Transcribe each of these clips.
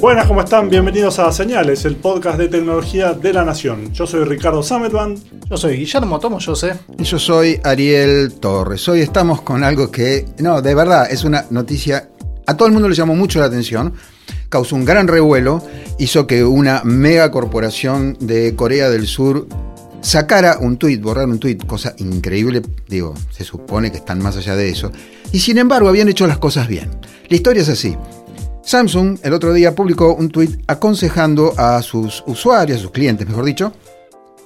Buenas, ¿cómo están? Bienvenidos a Señales, el podcast de tecnología de la Nación. Yo soy Ricardo Sametban. Yo soy Guillermo Tomo, yo sé. Y yo soy Ariel Torres. Hoy estamos con algo que, no, de verdad, es una noticia, a todo el mundo le llamó mucho la atención, causó un gran revuelo, hizo que una mega corporación de Corea del Sur sacara un tuit, borrar un tuit, cosa increíble, digo, se supone que están más allá de eso, y sin embargo habían hecho las cosas bien. La historia es así. Samsung el otro día publicó un tuit aconsejando a sus usuarios, a sus clientes, mejor dicho,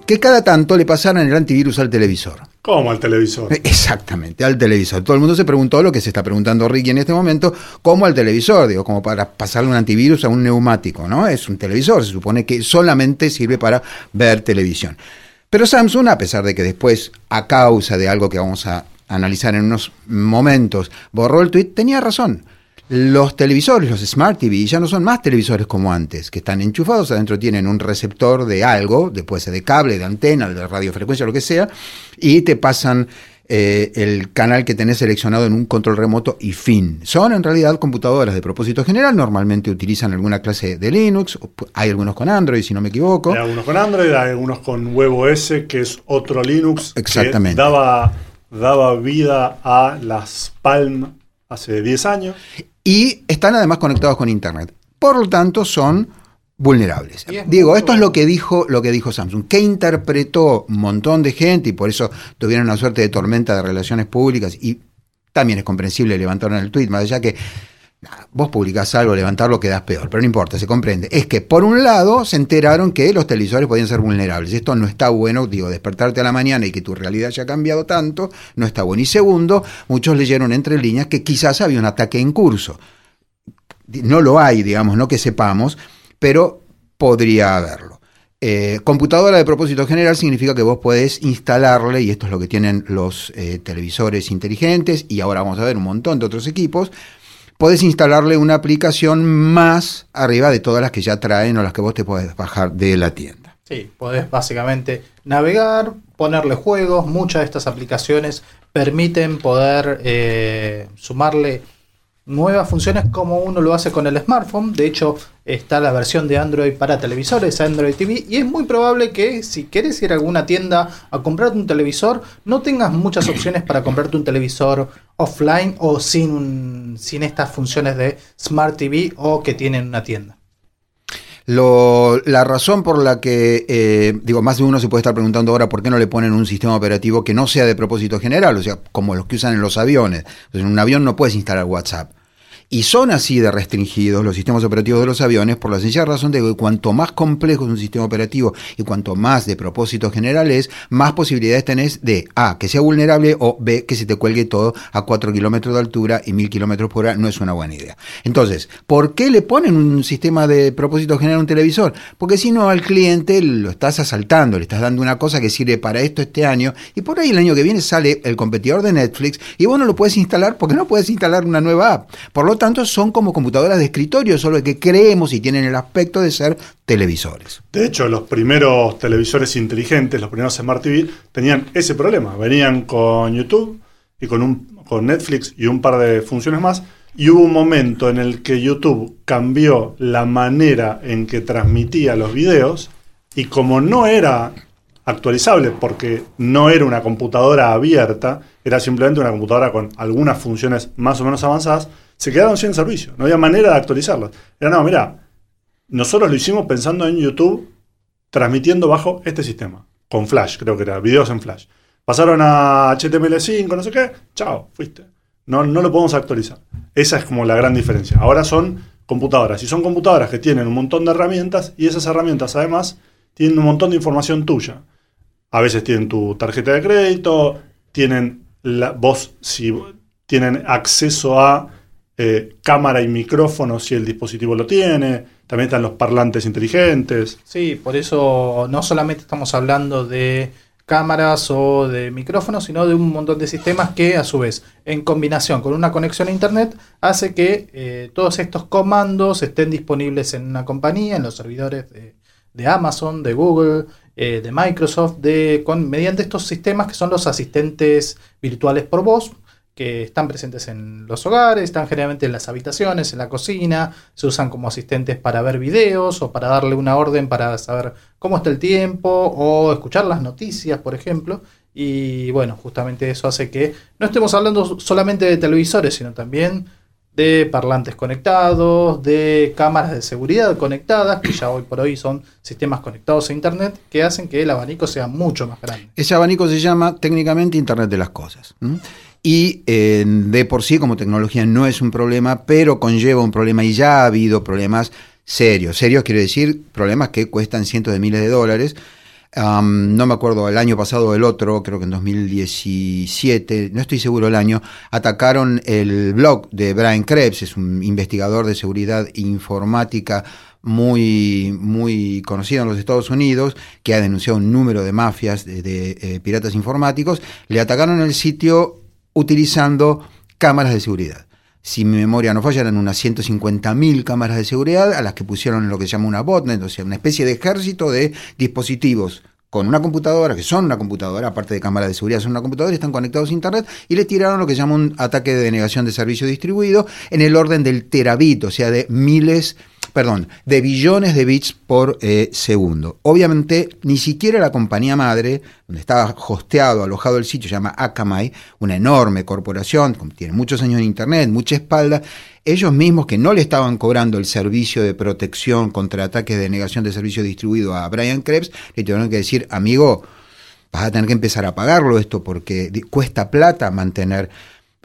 que cada tanto le pasaran el antivirus al televisor. ¿Cómo al televisor? Exactamente, al televisor. Todo el mundo se preguntó lo que se está preguntando Ricky en este momento, ¿cómo al televisor? Digo, como para pasarle un antivirus a un neumático, ¿no? Es un televisor, se supone que solamente sirve para ver televisión. Pero Samsung, a pesar de que después, a causa de algo que vamos a analizar en unos momentos, borró el tuit, tenía razón los televisores, los Smart TV, ya no son más televisores como antes, que están enchufados, adentro tienen un receptor de algo, después de cable, de antena, de radiofrecuencia, lo que sea, y te pasan eh, el canal que tenés seleccionado en un control remoto y fin. Son en realidad computadoras de propósito general, normalmente utilizan alguna clase de Linux, hay algunos con Android, si no me equivoco. Hay algunos con Android, hay algunos con WebOS, que es otro Linux Exactamente. que daba, daba vida a las Palm hace 10 años y están además conectados con Internet. Por lo tanto, son vulnerables. Digo, esto es lo que dijo lo que dijo Samsung, que interpretó un montón de gente y por eso tuvieron una suerte de tormenta de relaciones públicas. Y también es comprensible levantaron el tweet, más allá que vos publicás algo, levantarlo quedás peor, pero no importa, se comprende. Es que por un lado se enteraron que los televisores podían ser vulnerables. Esto no está bueno, digo, despertarte a la mañana y que tu realidad haya cambiado tanto, no está bueno. Y segundo, muchos leyeron entre líneas que quizás había un ataque en curso. No lo hay, digamos, no que sepamos, pero podría haberlo. Eh, computadora de propósito general significa que vos podés instalarle, y esto es lo que tienen los eh, televisores inteligentes, y ahora vamos a ver un montón de otros equipos, podés instalarle una aplicación más arriba de todas las que ya traen o las que vos te podés bajar de la tienda. Sí, podés básicamente navegar, ponerle juegos, muchas de estas aplicaciones permiten poder eh, sumarle nuevas funciones como uno lo hace con el smartphone. De hecho, está la versión de Android para televisores, Android TV, y es muy probable que si quieres ir a alguna tienda a comprarte un televisor, no tengas muchas opciones para comprarte un televisor offline o sin, sin estas funciones de Smart TV o que tienen una tienda. la razón por la que, eh, digo, más de uno se puede estar preguntando ahora por qué no le ponen un sistema operativo que no sea de propósito general, o sea, como los que usan en los aviones. en un avión no puedes instalar WhatsApp. Y son así de restringidos los sistemas operativos de los aviones por la sencilla razón de que cuanto más complejo es un sistema operativo y cuanto más de propósito general es, más posibilidades tenés de A, que sea vulnerable o B, que se te cuelgue todo a 4 kilómetros de altura y 1000 kilómetros por hora. No es una buena idea. Entonces, ¿por qué le ponen un sistema de propósito general a un televisor? Porque si no, al cliente lo estás asaltando, le estás dando una cosa que sirve para esto este año y por ahí el año que viene sale el competidor de Netflix y vos no lo puedes instalar porque no puedes instalar una nueva app. Por lo tanto, son como computadoras de escritorio, solo que creemos y tienen el aspecto de ser televisores. De hecho, los primeros televisores inteligentes, los primeros Smart TV, tenían ese problema. Venían con YouTube y con, un, con Netflix y un par de funciones más. Y hubo un momento en el que YouTube cambió la manera en que transmitía los videos y como no era actualizable porque no era una computadora abierta, era simplemente una computadora con algunas funciones más o menos avanzadas, se quedaron sin servicio. No había manera de actualizarlos. Era, no, mira, nosotros lo hicimos pensando en YouTube transmitiendo bajo este sistema, con Flash, creo que era, videos en Flash. Pasaron a HTML5, no sé qué, chao, fuiste. No, no lo podemos actualizar. Esa es como la gran diferencia. Ahora son computadoras, y son computadoras que tienen un montón de herramientas, y esas herramientas además tienen un montón de información tuya. A veces tienen tu tarjeta de crédito, tienen la, vos si tienen acceso a eh, cámara y micrófono si el dispositivo lo tiene, también están los parlantes inteligentes. Sí, por eso no solamente estamos hablando de cámaras o de micrófonos, sino de un montón de sistemas que a su vez, en combinación con una conexión a Internet, hace que eh, todos estos comandos estén disponibles en una compañía, en los servidores de, Amazon, de Google, eh, de Microsoft, mediante estos sistemas que son los asistentes virtuales por voz, que están presentes en los hogares, están generalmente en las habitaciones, en la cocina, se usan como asistentes para ver videos o para darle una orden para saber cómo está el tiempo o escuchar las noticias, por ejemplo. Y bueno, justamente eso hace que no estemos hablando solamente de televisores, sino también de parlantes conectados, de cámaras de seguridad conectadas, que ya hoy por hoy son sistemas conectados a Internet, que hacen que el abanico sea mucho más grande. Ese abanico se llama técnicamente Internet de las Cosas. Y eh, de por sí como tecnología no es un problema, pero conlleva un problema y ya ha habido problemas serios. Serios quiero decir problemas que cuestan cientos de miles de dólares no me acuerdo, el año pasado o el otro, creo que en 2017, no estoy seguro el año, atacaron el blog de Brian Krebs, es un investigador de seguridad informática muy, muy conocido en los Estados Unidos, que ha denunciado un número de mafias de, eh, piratas informáticos, le atacaron el sitio utilizando cámaras de seguridad. Si mi memoria no falla, eran unas 150.000 cámaras de seguridad a las que pusieron lo que se llama una botnet, o sea, una especie de ejército de dispositivos con una computadora, que son una computadora, aparte de cámaras de seguridad, son una computadora, están conectados a Internet y le tiraron lo que se llama un ataque de denegación de servicio distribuido en el orden del terabit, o sea, de miles de perdón, de billones de bits por eh, segundo. Obviamente, ni siquiera la compañía madre, donde estaba hosteado, alojado el sitio, se llama Akamai, una enorme corporación, tiene muchos años en Internet, mucha espalda, ellos mismos que no le estaban cobrando el servicio de protección contra ataques de negación de servicio distribuido a Brian Krebs, le tuvieron que decir, amigo, vas a tener que empezar a pagarlo esto porque cuesta plata mantener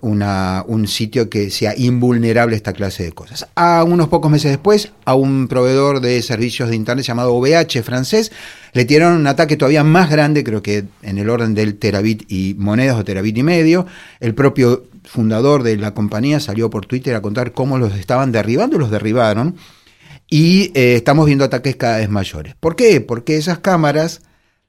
un sitio que sea invulnerable a esta clase de cosas. A unos pocos meses después, a un proveedor de servicios de Internet llamado OVH francés, le tiraron un ataque todavía más grande, creo que en el orden del terabit y monedas o terabit y medio. El propio fundador de la compañía salió por Twitter a contar cómo los estaban derribando y los derribaron. Y eh, estamos viendo ataques cada vez mayores. ¿Por qué? Porque esas cámaras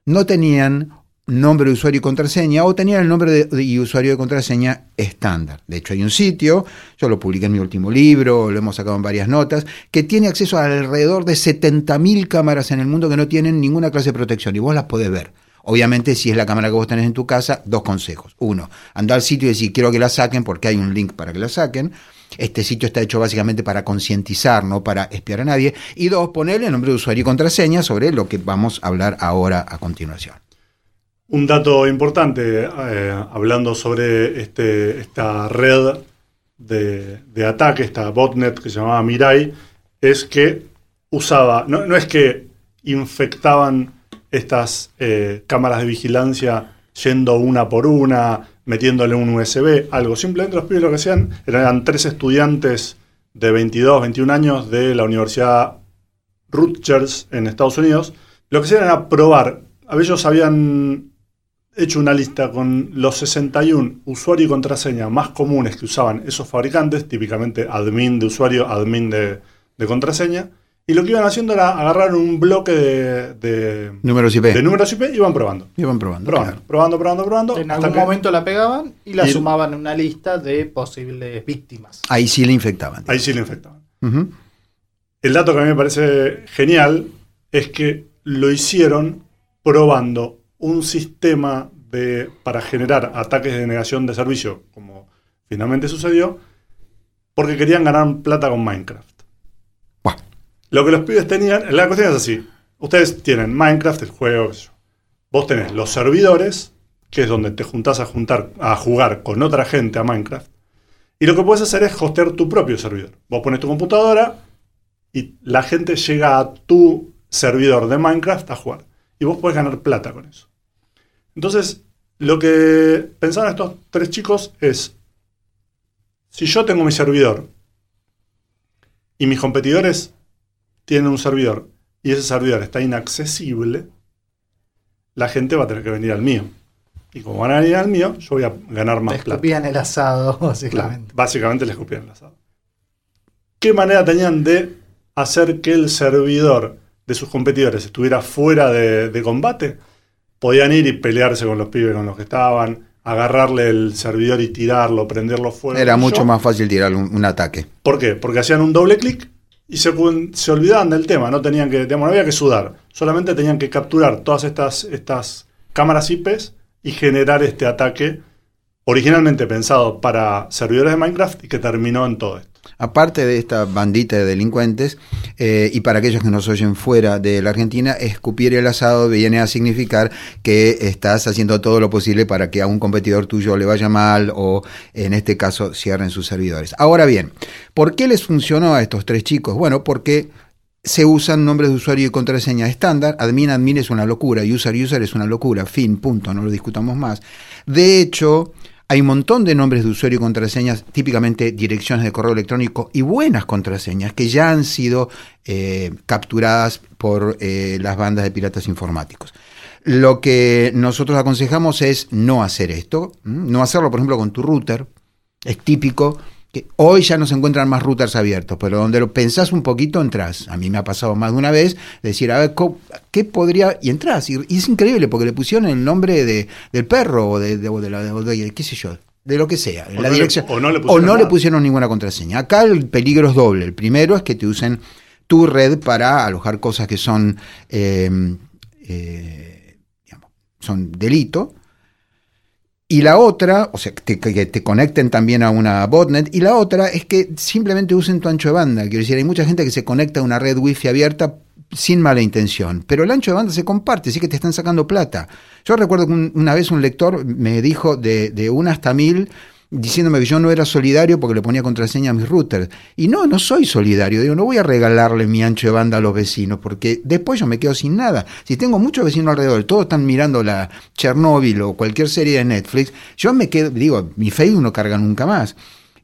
no tenían nombre de usuario y contraseña o tenía el nombre y usuario de contraseña estándar. De hecho, hay un sitio, yo lo publiqué en mi último libro, lo hemos sacado en varias notas, que tiene acceso a alrededor de 70.000 cámaras en el mundo que no tienen ninguna clase de protección y vos las podés ver. Obviamente, si es la cámara que vos tenés en tu casa, dos consejos. Uno, anda al sitio y decir quiero que la saquen porque hay un link para que la saquen. Este sitio está hecho básicamente para concientizar, no para espiar a nadie. Y dos, ponerle el nombre de usuario y contraseña sobre lo que vamos a hablar ahora a continuación. Un dato importante, eh, hablando sobre este, esta red de, ataque, esta botnet que se llamaba Mirai, es que usaba, no, es que infectaban estas eh, cámaras de vigilancia yendo una por una, metiéndole un USB, algo. Simplemente los pibes lo que hacían eran tres estudiantes de 22, 21 años de la Universidad Rutgers en Estados Unidos. Lo que hacían era probar. Ellos habían hecho una lista con los 61 usuarios y contraseña más comunes que usaban esos fabricantes, típicamente admin de usuario, admin de, contraseña, y lo que iban haciendo era agarrar un bloque de, números IP. De números IP y iban probando. Iban probando. Probando, probando, probando, probando. En algún momento la pegaban y la sumaban en una lista de posibles víctimas. Ahí sí le infectaban. Ahí sí le infectaban. El dato que a mí me parece genial es que lo hicieron probando un sistema de, para generar ataques de negación de servicio, como finalmente sucedió, porque querían ganar plata con Minecraft. Lo que los pibes tenían, la cuestión es así, ustedes tienen Minecraft, el juego, vos tenés los servidores, que es donde te juntás a, juntar, a jugar con otra gente a Minecraft, y lo que puedes hacer es hostear tu propio servidor. Vos pones tu computadora y la gente llega a tu servidor de Minecraft a jugar. Y vos podés ganar plata con eso. Entonces, lo que pensaban estos tres chicos es, si yo tengo mi servidor y mis competidores tienen un servidor y ese servidor está inaccesible, la gente va a tener que venir al mío. Y como van a venir al mío, yo voy a ganar más les plata. el asado, básicamente. básicamente les escupían el asado. ¿Qué manera tenían de hacer que el servidor de sus competidores estuviera fuera de combate? Podían ir y pelearse con los pibes con los que estaban, agarrarle el servidor y tirarlo, prenderlo fuego. Era mucho yo- más fácil tirar un, un ataque. ¿Por qué? Porque hacían un doble clic y se, se olvidaban del tema, no tenían que, digamos, no había que sudar, solamente tenían que capturar todas estas, estas cámaras IPs y generar este ataque originalmente pensado para servidores de Minecraft y que terminó en todo esto. Aparte de esta bandita de delincuentes, eh, y para aquellos que nos oyen fuera de la Argentina, escupir el asado viene a significar que estás haciendo todo lo posible para que a un competidor tuyo le vaya mal o en este caso cierren sus servidores. Ahora bien, ¿por qué les funcionó a estos tres chicos? Bueno, porque se usan nombres de usuario y contraseña estándar. Admin, admin es una locura. User, user es una locura. Fin, punto. No lo discutamos más. De hecho, hay un montón de nombres de usuario y contraseñas, típicamente direcciones de correo electrónico y buenas contraseñas que ya han sido eh, capturadas por eh, las bandas de piratas informáticos. Lo que nosotros aconsejamos es no hacer esto, no hacerlo, por ejemplo, con tu router. Es típico que hoy ya no se encuentran más routers abiertos, pero donde lo pensás un poquito entras. A mí me ha pasado más de una vez decir, a ver, ¿qué podría? Y entras. Y, es increíble porque le pusieron el nombre de, del perro o de, de- o de la, o qué sé yo, de lo que sea, O la no le- dirección. o no le o pusieron no le pusieron ninguna contraseña. Acá el peligro es doble. El primero es que te usen tu red para alojar cosas que son, eh, eh, digamos, son delito. Y la otra, o sea, te- que te conecten también a una botnet. Y la otra es que simplemente usen tu ancho de banda. Quiero decir, hay mucha gente que se conecta a una red wifi abierta sin mala intención. Pero el ancho de banda se comparte, así que te están sacando plata. Yo recuerdo que un- una vez un lector me dijo de, de una hasta mil diciéndome que yo no era solidario porque le ponía contraseña a mis routers. Y no, no soy solidario. Digo, no voy a regalarle mi ancho de banda a los vecinos porque después yo me quedo sin nada. Si tengo muchos vecinos alrededor, todos están mirando la Chernobyl o cualquier serie de Netflix, yo me quedo, digo, mi Facebook no carga nunca más.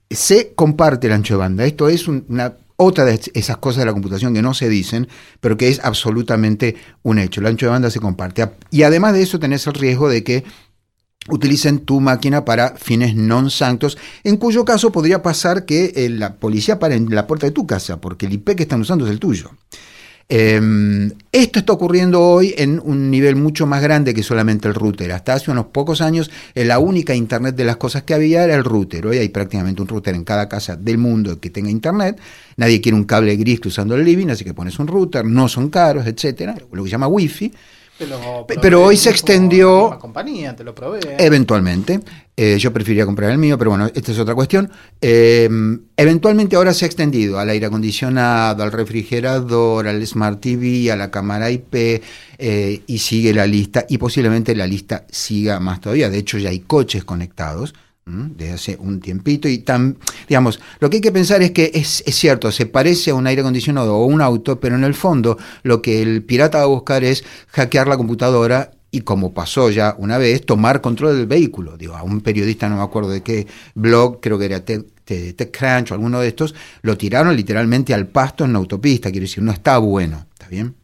Se comparte el ancho de banda. Esto es un- una otra de esas cosas de la computación que no se dicen, pero que es absolutamente un hecho. El ancho de banda se comparte. Y además de eso tenés el riesgo de que utilicen tu máquina para fines non sanctos, en cuyo caso podría pasar que eh, la policía pare en la puerta de tu casa, porque el IP que están usando es el tuyo. Eh, esto está ocurriendo hoy en un nivel mucho más grande que solamente el router. Hasta hace unos pocos años, eh, la única Internet de las cosas que había era el router. Hoy hay prácticamente un router en cada casa del mundo que tenga Internet. Nadie quiere un cable gris cruzando el living, así que pones un router. No son caros, etcétera, lo que se llama Wi-Fi. Te lo pero hoy se extendió- la compañía te lo provee. Eventualmente. Eh, yo preferiría comprar el mío, pero bueno, esta es otra cuestión. Eh, eventualmente ahora se ha extendido al aire acondicionado, al refrigerador, al Smart TV, a la cámara IP, eh, y sigue la lista, y posiblemente la lista siga más todavía. De hecho, ya hay coches conectados ¿m? desde hace un tiempito, y tan, digamos, lo que hay que pensar es que es, es cierto, se parece a un aire acondicionado o un auto, pero en el fondo lo que el pirata va a buscar es hackear la computadora y como pasó ya una vez, tomar control del vehículo. Digo, a un periodista, no me acuerdo de qué blog, creo que era TechCrunch o alguno de estos, lo tiraron literalmente al pasto en la autopista. Quiero decir, no está bueno. ¿Está bien?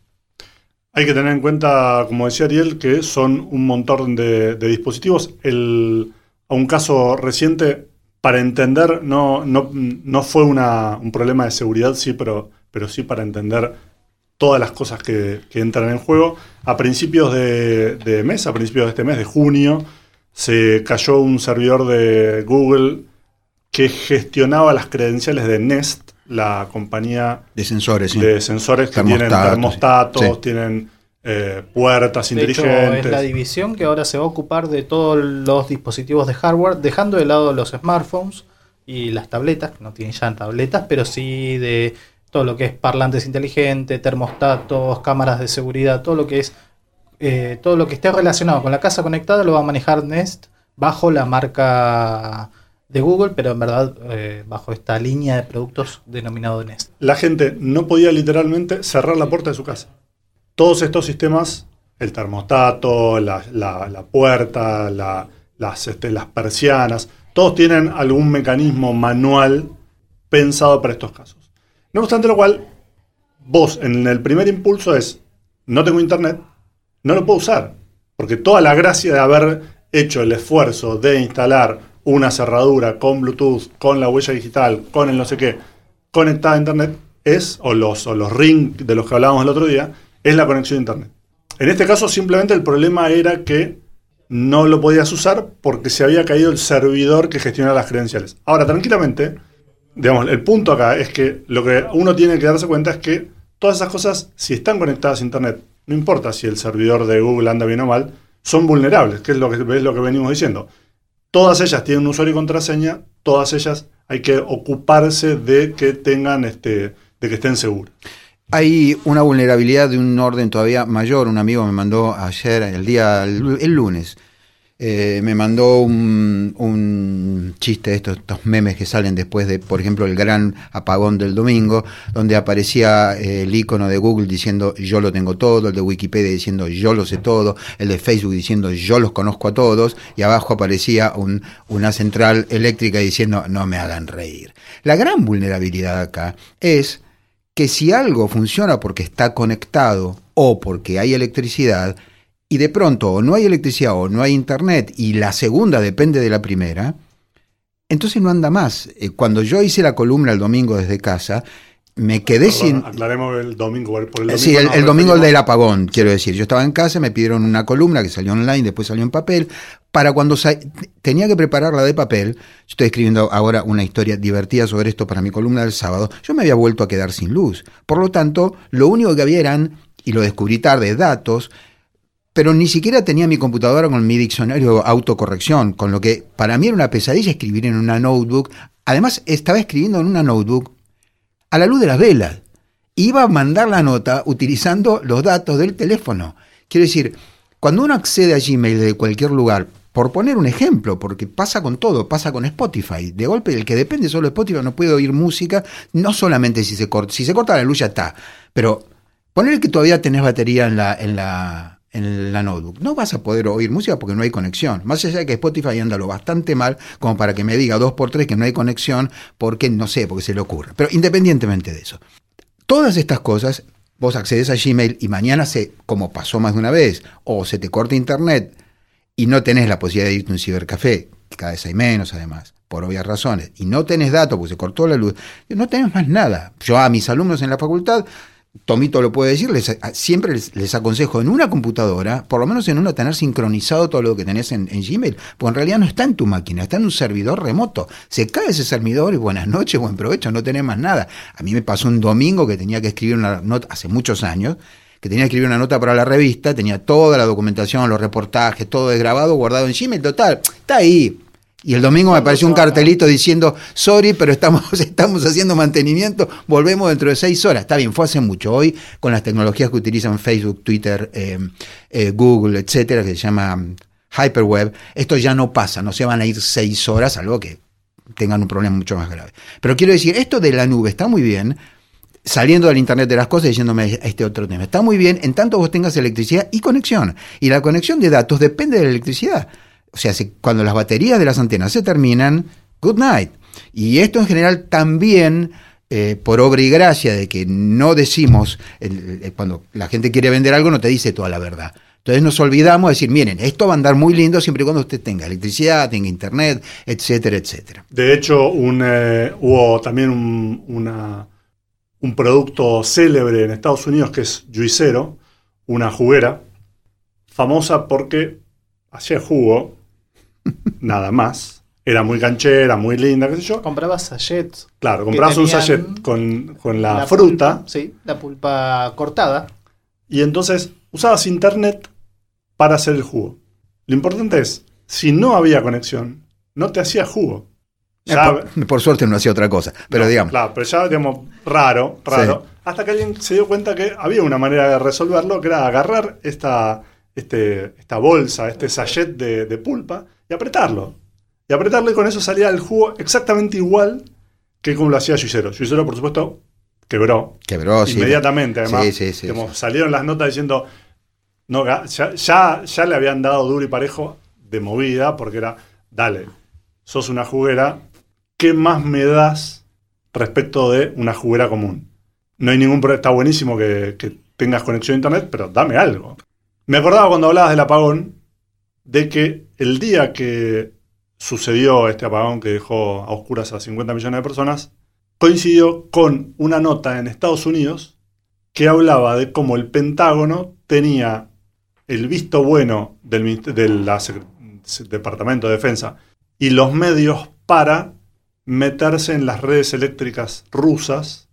Hay que tener en cuenta, como decía Ariel, que son un montón de, de dispositivos. El, a un caso reciente, para entender, no, no, no fue una- un problema de seguridad, sí, pero, pero sí para entender todas las cosas que, que entran en juego. A principios de, de mes, a principios de este mes, de junio, se cayó un servidor de Google que gestionaba las credenciales de Nest, la compañía De sensores, sí. de sensores que tienen Termostatos, termostatos, sí. tienen eh, puertas De hecho, inteligentes. es la división que ahora se va a ocupar de todos los dispositivos de hardware, dejando de lado los smartphones y las tabletas, que no tienen ya tabletas, pero sí de todo lo que es parlantes inteligentes, termostatos, cámaras de seguridad, todo lo que es eh, todo lo que esté relacionado con la casa conectada lo va a manejar Nest bajo la marca de Google, pero en verdad eh, bajo esta línea de productos denominado Nest. la gente no podía literalmente cerrar la puerta de su casa. Todos estos sistemas, el termostato, la, puerta, la- las, este, las persianas, todos tienen algún mecanismo manual pensado para estos casos. No obstante lo cual, vos en el primer impulso es, no tengo internet, no lo puedo usar. Porque toda la gracia de haber hecho el esfuerzo de instalar una cerradura con Bluetooth, con la huella digital, con el no sé qué, conectada a internet, es, o los, o los ring de los que hablábamos el otro día, es la conexión a internet. En este caso simplemente el problema era que no lo podías usar porque se había caído el servidor que gestiona las credenciales. Ahora, tranquilamente, digamos, el punto acá es que lo que uno tiene que darse cuenta es que todas esas cosas, si están conectadas a Internet, no importa si el servidor de Google anda bien o mal, son vulnerables, que es lo que, es lo que venimos diciendo. Todas ellas tienen un usuario y contraseña, todas ellas hay que ocuparse de que tengan este, de que estén seguras. Hay una vulnerabilidad de un orden todavía mayor. Un amigo me mandó ayer, el día, el lunes, eh, me mandó un, chiste de estos, memes que salen después de, por ejemplo, el gran apagón del domingo, donde aparecía eh, el icono de Google diciendo yo lo tengo todo, el de Wikipedia diciendo yo lo sé todo, el de Facebook diciendo yo los conozco a todos, y abajo aparecía una central eléctrica diciendo no me hagan reír. La gran vulnerabilidad acá es que si algo funciona porque está conectado o porque hay electricidad, y de pronto o no hay electricidad o no hay internet y la segunda depende de la primera, entonces no anda más. Eh, cuando yo hice la columna el domingo desde casa, me quedé sin... Aclaremos el domingo. Por el domingo sí, el, domingo del apagón, quiero decir. Yo estaba en casa, me pidieron una columna que salió online, después salió en papel. Para cuando tenía que prepararla de papel, yo estoy escribiendo ahora una historia divertida sobre esto para mi columna del sábado, yo me había vuelto a quedar sin luz. Por lo tanto, lo único que había eran, y lo descubrí tarde, datos pero ni siquiera tenía mi computadora con mi diccionario autocorrección, con lo que para mí era una pesadilla escribir en una notebook. Además, estaba escribiendo en una notebook a la luz de las velas. Iba a mandar la nota utilizando los datos del teléfono. Quiero decir, cuando uno accede a Gmail de cualquier lugar, por poner un ejemplo, porque pasa con todo, pasa con Spotify. De golpe, el que depende solo de Spotify no puede oír música, no solamente si se corta, si se corta la luz ya está, pero poner que todavía tenés batería en la, en la, en la notebook. No vas a poder oír música porque no hay conexión. Más allá de que Spotify anda lo bastante mal como para que me diga dos por tres que no hay conexión porque no sé, porque se le ocurre. Pero independientemente de eso, todas estas cosas, vos accedes a Gmail y mañana se, como pasó más de una vez, o se te corta internet y no tenés la posibilidad de irte a un cibercafé, cada vez hay menos además, por obvias razones, y no tenés datos porque se cortó la luz, no tenés más nada. Yo a mis alumnos en la facultad Tomito lo puede decir, siempre les, aconsejo en una computadora, por lo menos en una, tener sincronizado todo lo que tenés en, Gmail, porque en realidad no está en tu máquina, está en un servidor remoto. Se cae ese servidor y buenas noches, buen provecho, no tenés más nada. A mí me pasó un domingo que tenía que escribir una nota, hace muchos años, que tenía que escribir una nota para la revista, tenía toda la documentación, los reportajes, todo grabado, guardado en Gmail, total, está ahí, y el domingo me apareció un cartelito diciendo, sorry, pero estamos, estamos haciendo mantenimiento, volvemos dentro de seis horas. Está bien, fue hace mucho. Hoy, con las tecnologías que utilizan Facebook, Twitter, eh, eh, Google, etcétera, que se llama mm, Hyperweb, esto ya no pasa, no se van a ir seis horas, salvo que tengan un problema mucho más grave. Pero quiero decir, esto de la nube está muy bien, saliendo del Internet de las cosas diciéndome este otro tema. Está muy bien en tanto vos tengas electricidad y conexión. Y la conexión de datos depende de la electricidad. O sea, cuando las baterías de las antenas se terminan, good night. Y esto en general también, eh, por obra y gracia de que no decimos, cuando la gente quiere vender algo, no te dice toda la verdad. Entonces nos olvidamos de decir, miren, esto va a andar muy lindo siempre y cuando usted tenga electricidad, tenga internet, etcétera, etcétera. De hecho, eh, hubo también un, un producto célebre en Estados Unidos que es Juicero, una juguera, famosa porque hacía jugo nada más. Era muy canchera, muy linda, qué sé yo. Comprabas sachets. Claro, comprabas un sachet con, la, fruta. sí, la pulpa cortada. Y entonces usabas internet para hacer el jugo. Lo importante es, si no había conexión, no te hacía jugo. Eh, por, suerte no hacía otra cosa, pero digamos. Claro, pero ya, digamos, raro, raro. Hasta que alguien se dio cuenta que había una manera de resolverlo, que era agarrar esta, este, esta bolsa, este sachet de pulpa, y apretarlo. Y apretarlo y con eso salía el jugo exactamente igual que como lo hacía Juicero. Juicero, por supuesto, quebró. Quebró, Inmediatamente, además. Sí, sí, salieron las notas diciendo, no, ya, ya, le habían dado duro y parejo de movida, porque era, dale, sos una juguera, ¿qué más me das respecto de una juguera común? No hay ningún problema, está buenísimo que, que tengas conexión a internet, pero dame algo. Me acordaba cuando hablabas del apagón, de que el día que sucedió este apagón que dejó a oscuras a 50 millones de personas, coincidió con una nota en Estados Unidos que hablaba de cómo el Pentágono tenía el visto bueno del, del Departamento de Defensa y los medios para meterse en las redes eléctricas rusas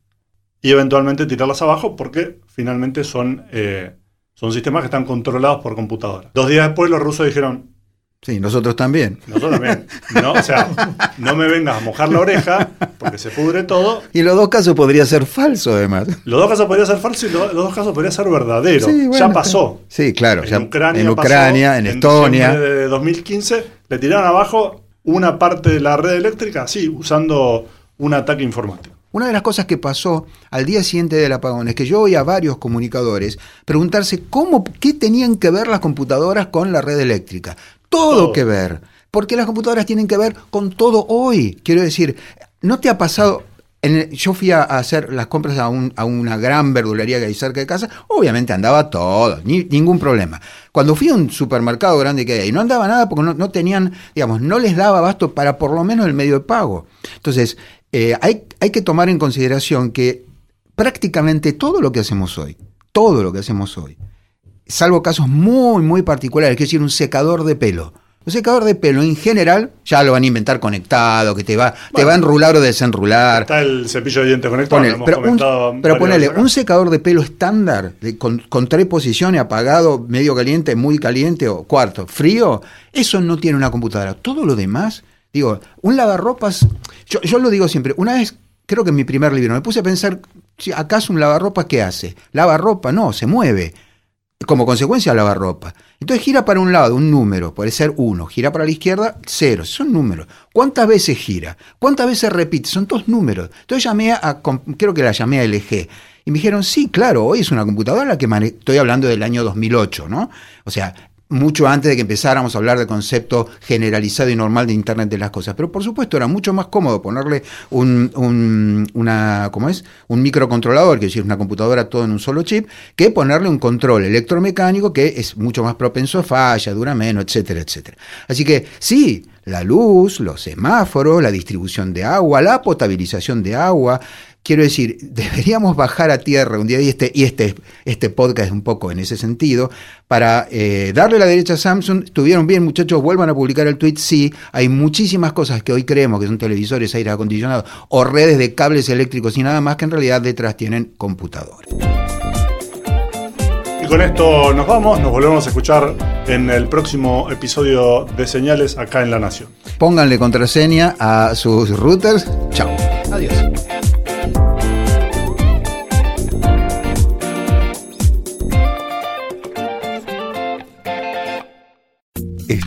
y eventualmente tirarlas abajo porque finalmente son, eh, son sistemas que están controlados por computadoras. Dos días después los rusos dijeron, Sí, nosotros también. nosotros también, no, o sea, no me vengas a mojar la oreja porque se pudre todo. Y en los dos casos podría ser falso, además. Los dos casos podrían ser falsos y lo- los dos casos podrían ser. Sí, bueno, ya pasó. Sí, claro. ya En Ucrania, en, pasó, Ucrania, en Estonia. diciembre de 2015 le tiraron abajo una parte de la red eléctrica, sí, usando un ataque informático. Una de las cosas que pasó al día siguiente del apagón es que yo oí a varios comunicadores preguntarse cómo, qué tenían que ver las computadoras con la red eléctrica. Todo, Todo. que ver. Porque las computadoras tienen que ver con todo hoy. Quiero decir, ¿no te ha pasado? en el- yo fui a, hacer las compras a, un- a una gran verdulería que hay cerca de casa. Obviamente andaba todo, ni- ningún problema. Cuando fui a un supermercado grande que hay ahí, no andaba nada porque no, no tenían, digamos, no les daba abasto para por lo menos el medio de pago. Entonces, eh, hay, hay que tomar en consideración que prácticamente todo lo que hacemos hoy, todo lo que hacemos hoy, salvo casos muy, muy particulares, que es decir, un secador de pelo. Un secador de pelo en general ya lo van a inventar conectado, que te va, te va a enrular o desenrular. Está el cepillo de dientes conectado, Ponele, lo hemos pero un, pero ponele, un secador de pelo estándar, de- con, con tres posiciones, apagado, medio caliente, muy caliente o cuarto, frío, eso no tiene una computadora. Todo lo demás, digo, un lavarropas, yo, yo lo digo siempre, una vez, creo que en mi primer libro, me puse a pensar, ¿acaso un lavarropas qué hace? Lavarropa, no, se mueve. Como consecuencia, lavarropa. Entonces gira para un lado un número, puede ser uno, gira para la izquierda cero, son números. ¿Cuántas veces gira? ¿Cuántas veces repite? Son dos números. Entonces llamé a, creo que la llamé a LG, y me dijeron, sí, claro, hoy es una computadora la que estoy hablando del año 2008, ¿no? O sea, mucho antes de que empezáramos a hablar del concepto generalizado y normal de Internet de las cosas. Pero por supuesto era mucho más cómodo ponerle un, un- una, ¿cómo es? un microcontrolador, que es una computadora todo en un solo chip, que ponerle un control electromecánico que es mucho más propenso a falla, dura menos, etcétera, etcétera. Así que sí, la luz, los semáforos, la distribución de agua, la potabilización de agua, Quiero decir, deberíamos bajar a tierra un día y este, y este, este podcast es un poco en ese sentido, para eh, darle la derecha a Samsung. Estuvieron bien, muchachos, vuelvan a publicar el tweet. Sí, hay muchísimas cosas que hoy creemos que son televisores, aire acondicionado o redes de cables eléctricos y nada más que en realidad detrás tienen computadores. Y con esto nos vamos, nos volvemos a escuchar en el próximo episodio de Señales acá en La Nación. Pónganle contraseña a sus routers. Chao. Adiós.